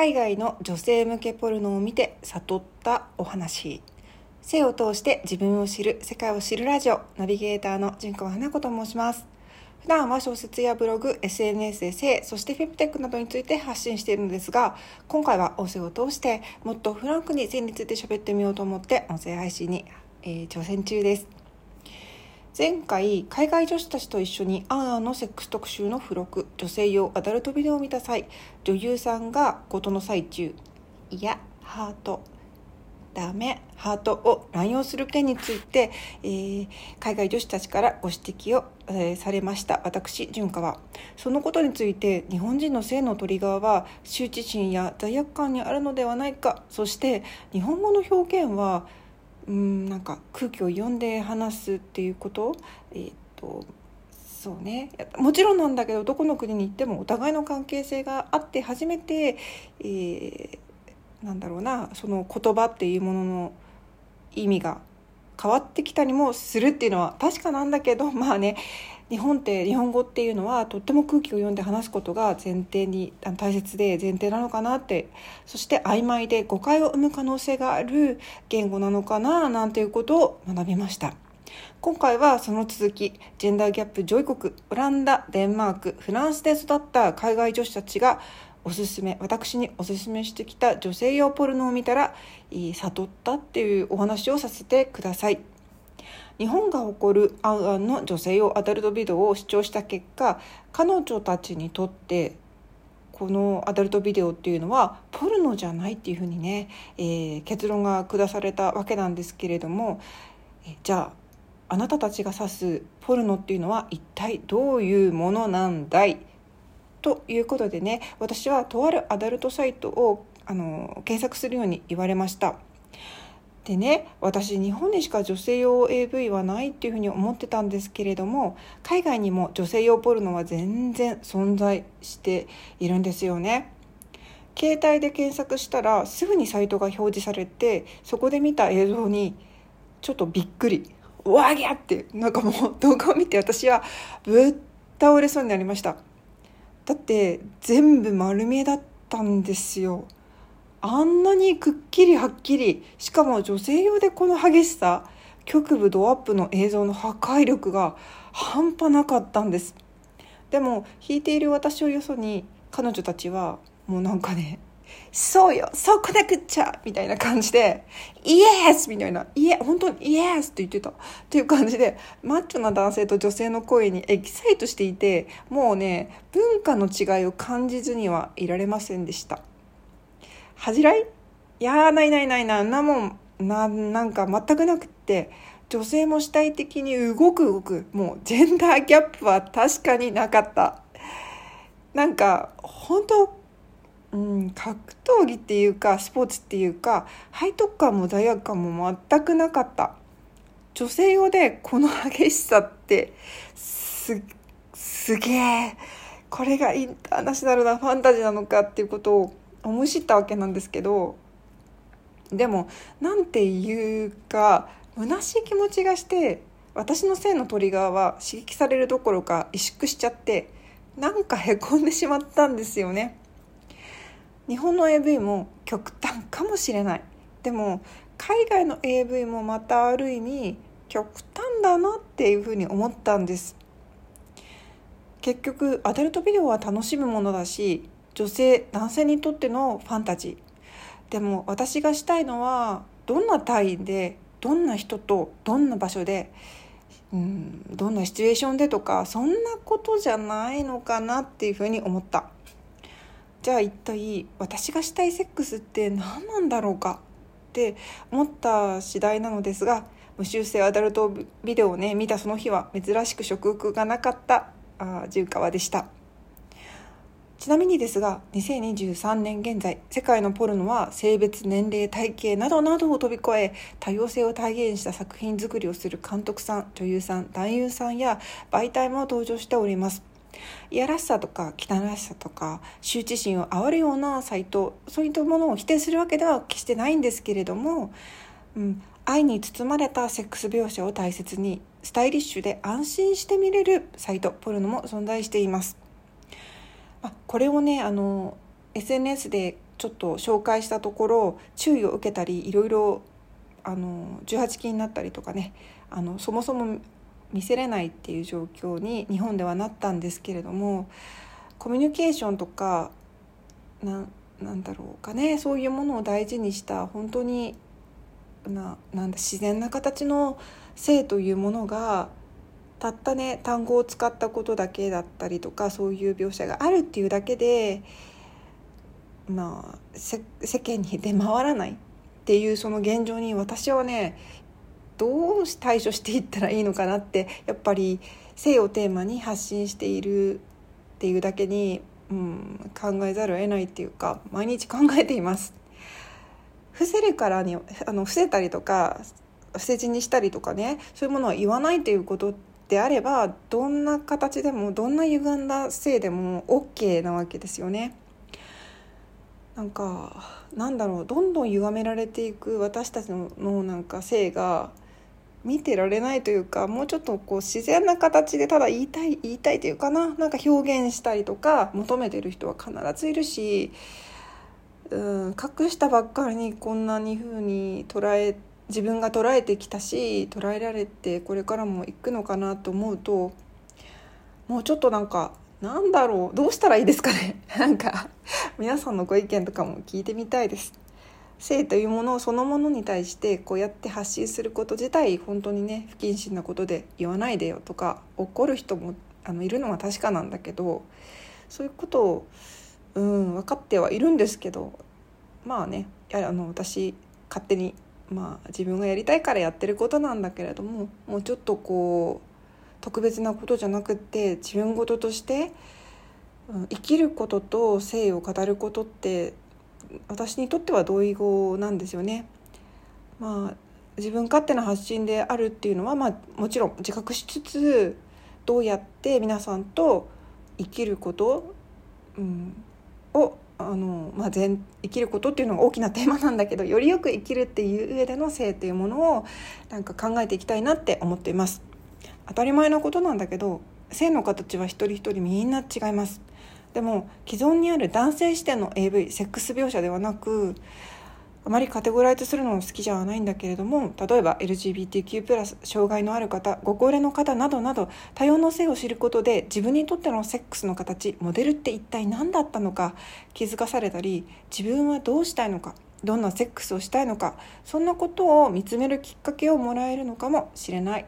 海外の女性向けポルノを見て悟ったお話。性を通して自分を知る世界を知るラジオ。ナビゲーターの純川花子と申します。普段は小説やブログ SNS で性そしてフェムテックなどについて発信しているのですが今回は音声を通してもっとフランクに性について喋ってみようと思って音声配信に、えー、挑戦中です。前回海外女子たちと一緒にアンアンのセックス特集の付録女性用アダルトビデオを見た際女優さんが事の最中いやハートダメハートを乱用する件について、えー、海外女子たちからご指摘を、えー、されました。私純香は。そのことについて日本人の性のトリガーは羞恥心や罪悪感にあるのではないか。そして日本語の表現はうんなんか空気を読んで話すっていうこと？えー、っとそうね。もちろんなんだけどどこの国に行ってもお互いの関係性があって初めて、えー、なんだろうなその言葉っていうものの意味が変わってきたりもするっていうのは確かなんだけどまあね日本って日本語っていうのはとっても空気を読んで話すことが前提に大切で前提なのかなってそして曖昧で誤解を生む可能性がある言語なのかななんていうことを学びました。今回はその続きジェンダーギャップ上位国オランダデンマークフランスで育った海外女子たちがおすすめ私におすすめしてきた女性用ポルノを見たら悟ったっていうお話をさせてください。日本が誇るアンアンの女性用アダルトビデオを視聴した結果彼女たちにとってこのアダルトビデオっていうのはポルノじゃないっていうふうにね、えー、結論が下されたわけなんですけれどもえじゃああなたたちが指すポルノっていうのは一体どういうものなんだい？ということでね私はとあるアダルトサイトをあの検索するように言われました。でね私日本にしか女性用 AV はないっていうふうに思ってたんですけれども海外にも女性用ポルノは全然存在しているんですよね。携帯で検索したらすぐにサイトが表示されてそこで見た映像にちょっとびっくりわぎゃってなんかもう動画を見て私はぶっ倒れそうになりました。だって全部丸見えだったんですよ。あんなにくっきりはっきりしかも女性用でこの激しさ局部ドアップの映像の破壊力が半端なかったんですでも弾いている私をよそに彼女たちはもうなんかねそうよそう来なくっちゃみたいな感じでイエスみたいな、いえ、本当にイエスって言ってた。っていう感じで、マッチョな男性と女性の声にエキサイトしていて、もうね、文化の違いを感じずにはいられませんでした。恥じらい？いやーないないないなあんなもんななんか全くなくって。女性も主体的に動く動く。もうジェンダーギャップは確かになかった。なんか本当うん格闘技っていうかスポーツっていうか背徳感も罪悪感も全くなかった。女性用でこの激しさってすすげえこれがインターナショナルなファンタジーなのかっていうことを思い知ったわけなんですけどでもなんていうか虚しい気持ちがして私の性のトリガーは刺激されるどころか萎縮しちゃってなんかへこんでしまったんですよね。日本の AV も極端かもしれない。でも海外の AV もまたある意味極端だなっていうふうに思ったんです。結局アダルトビデオは楽しむものだし女性男性にとってのファンタジーでも私がしたいのはどんな単位でどんな人とどんな場所でうんどんなシチュエーションでとかそんなことじゃないのかなっていうふうに思ったじゃあ一体私がしたいセックスって何なんだろうかって思った次第なのですが無修正アダルトビデオをね見たその日は珍しく食欲がなかったあ重川でした。ちなみにですが2023年現在世界のポルノは性別年齢体型などなどを飛び越え多様性を体現した作品作りをする監督さん女優さん男優さんや媒体も登場しておりますいやらしさとか汚らしさとか羞恥心を煽るようなサイトそういったものを否定するわけでは決してないんですけれども、うん、愛に包まれたセックス描写を大切にスタイリッシュで安心して見れるサイトポルノも存在しています。まあ、これをねあの SNS でちょっと紹介したところ注意を受けたりいろいろあの18禁になったりとかねあのそもそも見せれないっていう状況に日本ではなったんですけれどもコミュニケーションとかななんだろうかねそういうものを大事にした本当にななんだ自然な形の性というものがたったね単語を使ったことだけだったりとかそういう描写があるっていうだけでまあ世間に出回らないっていうその現状に私はねどう対処していったらいいのかなってやっぱり性をテーマに発信しているっていうだけに、うん、考えざるを得ないっていうか毎日考えています。伏せるからにあの伏せたりとか伏せ字にしたりとかねそういうものは言わないということであればどんな形でもどんな歪んだ性でも OK なわけですよね。なんかなんだろうどんどん歪められていく私たちのなんか性が見てられないというかもうちょっとこう自然な形でただ言いたい言いたいというかななんか表現したりとか求めてる人は必ずいるし、うん、隠したばっかりにこんなに風に捉えて自分が捉えてきたし捉えられてこれからも行くのかなと思うともうちょっとなんかなんだろうどうしたらいいですかね？なんか皆さんのご意見とかも聞いてみたいです。性というものそのものに対してこうやって発信すること自体本当にね不謹慎なことで言わないでよとか怒る人もあのいるのは確かなんだけどそういうことを、うん、分かってはいるんですけどまあねやあの私勝手に、まあ、自分がやりたいからやってることなんだけれどももうちょっとこう特別なことじゃなくって自分事として、生きることと性を語ることって私にとっては同意語なんですよね。まあ自分勝手な発信であるっていうのは、まあ、もちろん自覚しつつどうやって皆さんと生きること、うん、をあの、まあ、生きることっていうのが大きなテーマなんだけどよりよく生きるっていう上での性っていうものをなんか考えていきたいなって思っています。当たり前のことなんだけど性の形は一人一人みんな違います。でも既存にある男性視点の AV セックス描写ではなくあまりカテゴライズするのも好きじゃないんだけれども例えば LGBTQ+ 障害のある方ご高齢の方などなど多様な性を知ることで自分にとってのセックスの形モデルって一体何だったのか気づかされたり自分はどうしたいのかどんなセックスをしたいのかそんなことを見つめるきっかけをもらえるのかもしれない。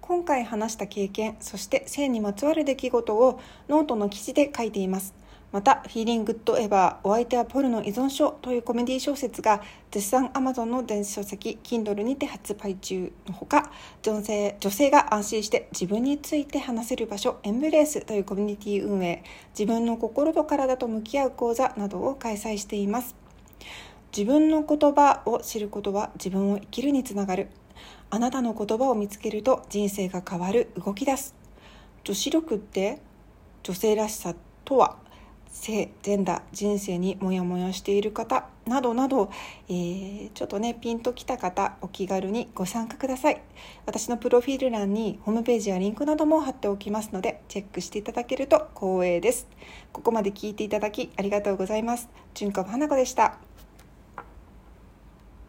今回話した経験そして性にまつわる出来事をノートの記事で書いています。また「フィーリング・グッド・エバーお相手はポルノ依存症」というコメディ小説が絶賛 Amazon の電子書籍 Kindle にて発売中のほか女性女性が安心して自分について話せる場所エンブレースというコミュニティ運営自分の心と体と向き合う講座などを開催しています。自分の言葉を知ることは自分を生きるにつながる。あなたの言葉を見つけると人生が変わる動き出す。女子力って女性らしさとは？性ジェンダー人生にモヤモヤしている方などなど、えー、ちょっとねピンときた方お気軽にご参加ください。私のプロフィール欄にホームページやリンクなども貼っておきますのでチェックしていただけると光栄です。ここまで聞いていただきありがとうございます。純子花子でした。